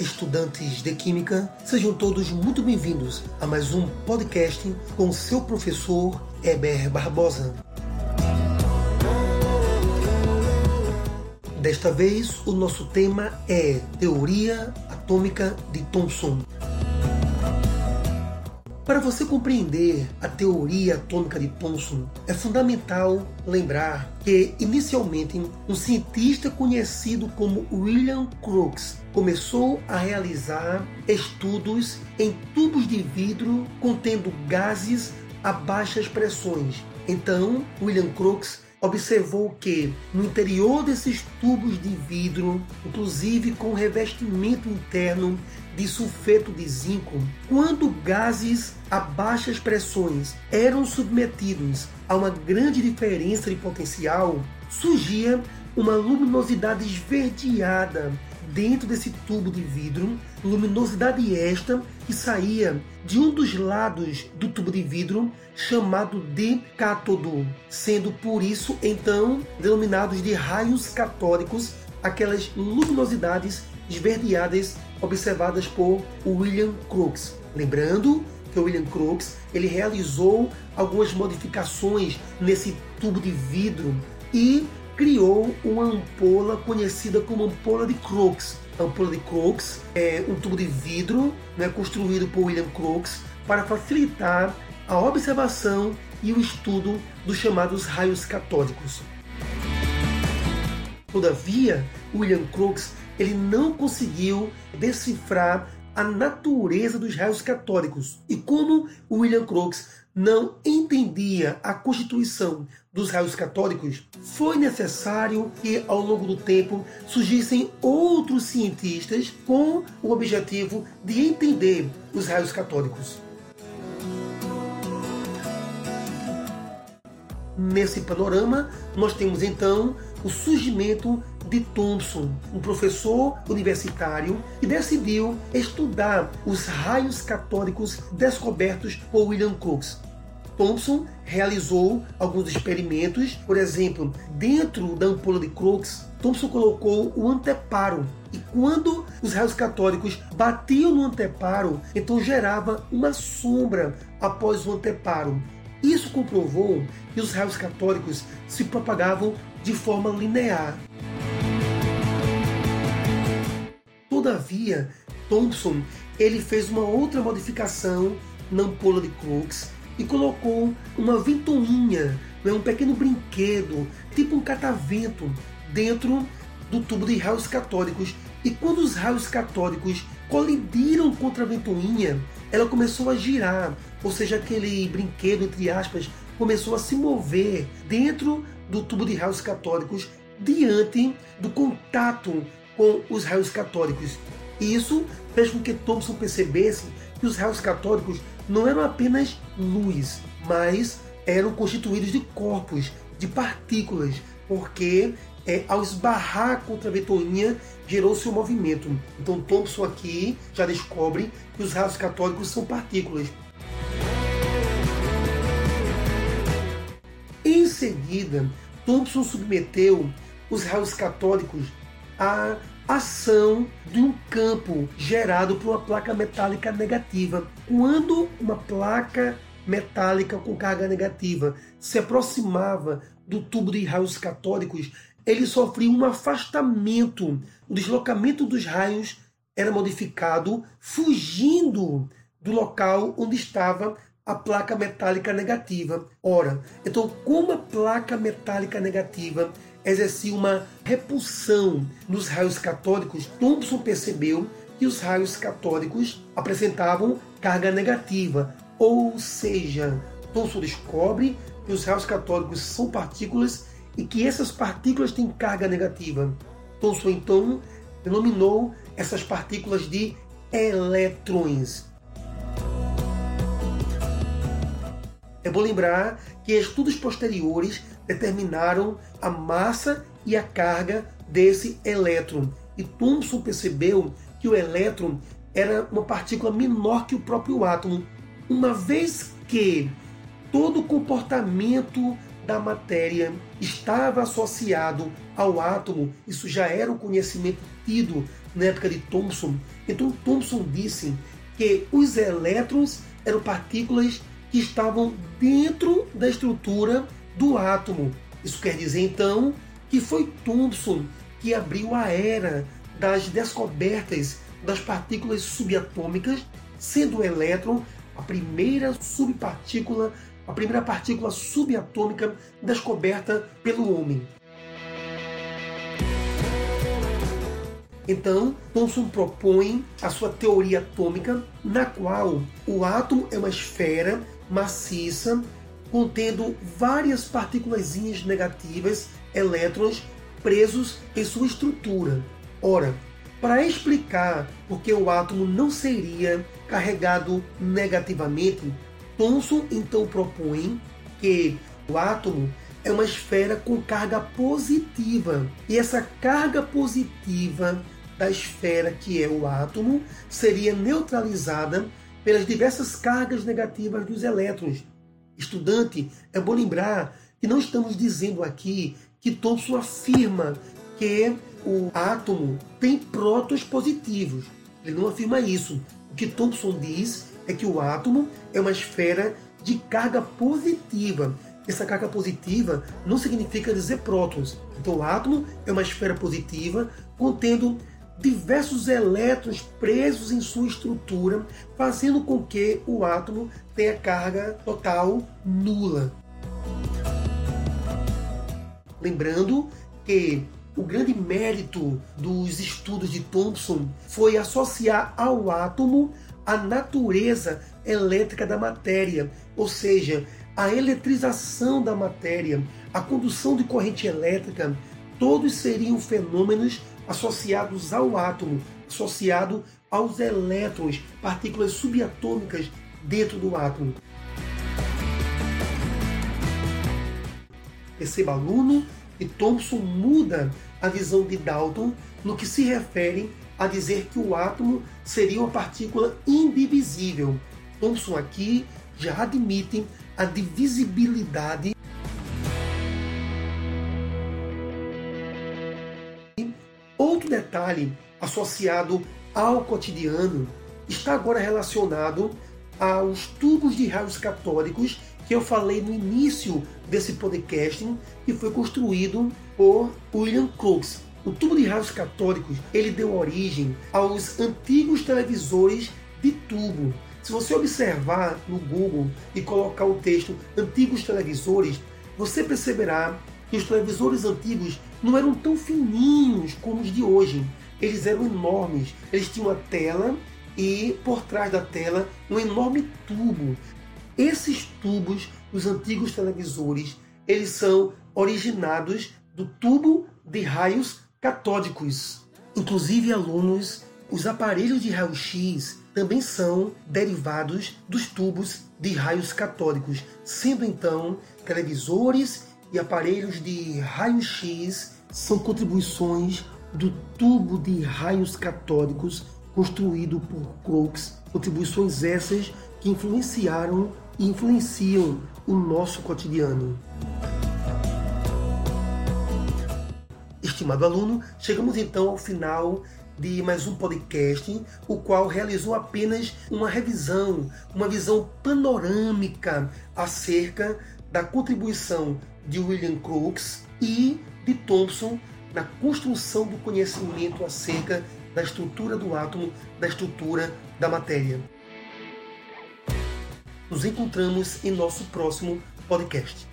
estudantes de Química, sejam todos muito bem-vindos a mais um podcast com seu professor Heber Barbosa. Desta vez, o nosso tema é Teoria Atômica de Thomson. Para você compreender a teoria atômica de Thomson, é fundamental lembrar que, inicialmente, um cientista conhecido como William Crookes começou a realizar estudos em tubos de vidro contendo gases a baixas pressões. Então, William Crookes observou que no interior desses tubos de vidro, inclusive com revestimento interno de sulfeto de zinco, quando gases a baixas pressões eram submetidos a uma grande diferença de potencial, surgia uma luminosidade esverdeada dentro desse tubo de vidro, luminosidade esta que saía de um dos lados do tubo de vidro chamado de cátodo, sendo por isso então denominados de raios catódicos aquelas luminosidades esverdeadas observadas por William Crookes. Lembrando que o William Crookes ele realizou algumas modificações nesse tubo de vidro e criou uma ampola conhecida como ampola de Crookes. A ampola de Crookes é um tubo de vidro né, construído por William Crookes para facilitar a observação e o estudo dos chamados raios catódicos. Todavia, William Crookes ele não conseguiu decifrar a natureza dos raios catódicos e como William Crookes não entendia a constituição dos raios catódicos, foi necessário que, ao longo do tempo, surgissem outros cientistas com o objetivo de entender os raios catódicos. Nesse panorama, nós temos então o surgimento de Thomson, um professor universitário que decidiu estudar os raios catódicos descobertos por William Crookes. Thomson realizou alguns experimentos, por exemplo, dentro da ampola de Crookes, Thomson colocou o anteparo e quando os raios catódicos batiam no anteparo, então gerava uma sombra após o anteparo. Isso comprovou que os raios catódicos se propagavam de forma linear. Todavia, Thomson ele fez uma outra modificação na ampola de Crookes e colocou uma ventoinha, né, um pequeno brinquedo, tipo um catavento, dentro do tubo de raios catódicos. E quando os raios catódicos colidiram contra a ventoinha, ela começou a girar, ou seja, aquele brinquedo, entre aspas, começou a se mover dentro do tubo de raios catódicos diante do contato com os raios catódicos. E isso fez com que Thomson percebesse que os raios catódicos não eram apenas luz, mas eram constituídos de corpos, de partículas, porque é, ao esbarrar contra a ventoinha gerou-se um movimento. Então Thomson aqui já descobre que os raios catódicos são partículas. Em seguida, Thomson submeteu os raios catódicos à ação de um campo gerado por uma placa metálica negativa. Quando uma placa metálica com carga negativa se aproximava do tubo de raios catódicos, ele sofria um afastamento. O deslocamento dos raios era modificado, fugindo do local onde estava a placa metálica negativa. Ora, então, como a placa metálica negativa exercia uma repulsão nos raios catódicos, Thomson percebeu que os raios catódicos apresentavam carga negativa, ou seja, Thomson descobre que os raios catódicos são partículas e que essas partículas têm carga negativa. Thomson então denominou essas partículas de elétrons. É bom lembrar que estudos posteriores determinaram a massa e a carga desse elétron. E Thomson percebeu que o elétron era uma partícula menor que o próprio átomo, uma vez que todo comportamento da matéria estava associado ao átomo, isso já era um conhecimento tido na época de Thomson. Então Thomson disse que os elétrons eram partículas que estavam dentro da estrutura do átomo. Isso quer dizer então que foi Thomson que abriu a era das descobertas das partículas subatômicas, sendo o elétron a primeira subpartícula, a primeira partícula subatômica descoberta pelo homem. Então, Thomson propõe a sua teoria atômica, na qual o átomo é uma esfera maciça contendo várias partículas negativas, elétrons, presos em sua estrutura. Ora, para explicar por que o átomo não seria carregado negativamente, Thomson então propõe que o átomo é uma esfera com carga positiva. E essa carga positiva da esfera, que é o átomo, seria neutralizada pelas diversas cargas negativas dos elétrons. Estudante, é bom lembrar que não estamos dizendo aqui que Thomson afirma que o átomo tem prótons positivos. Ele não afirma isso. O que Thomson diz é que o átomo é uma esfera de carga positiva. Essa carga positiva não significa dizer prótons. Então, o átomo é uma esfera positiva contendo diversos elétrons presos em sua estrutura, fazendo com que o átomo tenha carga total nula. Lembrando que o grande mérito dos estudos de Thomson foi associar ao átomo a natureza elétrica da matéria, ou seja, a eletrização da matéria, a condução de corrente elétrica, todos seriam fenômenos associados ao átomo, associado aos elétrons, partículas subatômicas dentro do átomo. Perceba, aluno, que Thomson muda a visão de Dalton no que se refere a dizer que o átomo seria uma partícula indivisível. Thomson aqui já admite a divisibilidade Outro detalhe associado ao cotidiano está agora relacionado aos tubos de raios catódicos que eu falei no início desse podcast, que foi construído por William Crookes. O tubo de raios catódicos ele deu origem aos antigos televisores de tubo. Se você observar no Google e colocar o texto antigos televisores, você perceberá que os televisores antigos não eram tão fininhos como os de hoje. Eles eram enormes. Eles tinham uma tela e por trás da tela um enorme tubo. Esses tubos, os antigos televisores, eles são originados do tubo de raios catódicos. Inclusive, alunos, os aparelhos de raio-x também são derivados dos tubos de raios catódicos, sendo então televisores e aparelhos de raio-x são contribuições do tubo de raios catódicos construído por Crookes, contribuições essas que influenciaram e influenciam o nosso cotidiano. Estimado aluno, chegamos então ao final de mais um podcast, o qual realizou apenas uma revisão, uma visão panorâmica acerca da contribuição de William Crookes e de Thomson na construção do conhecimento acerca da estrutura do átomo, da estrutura da matéria. Nos encontramos em nosso próximo podcast.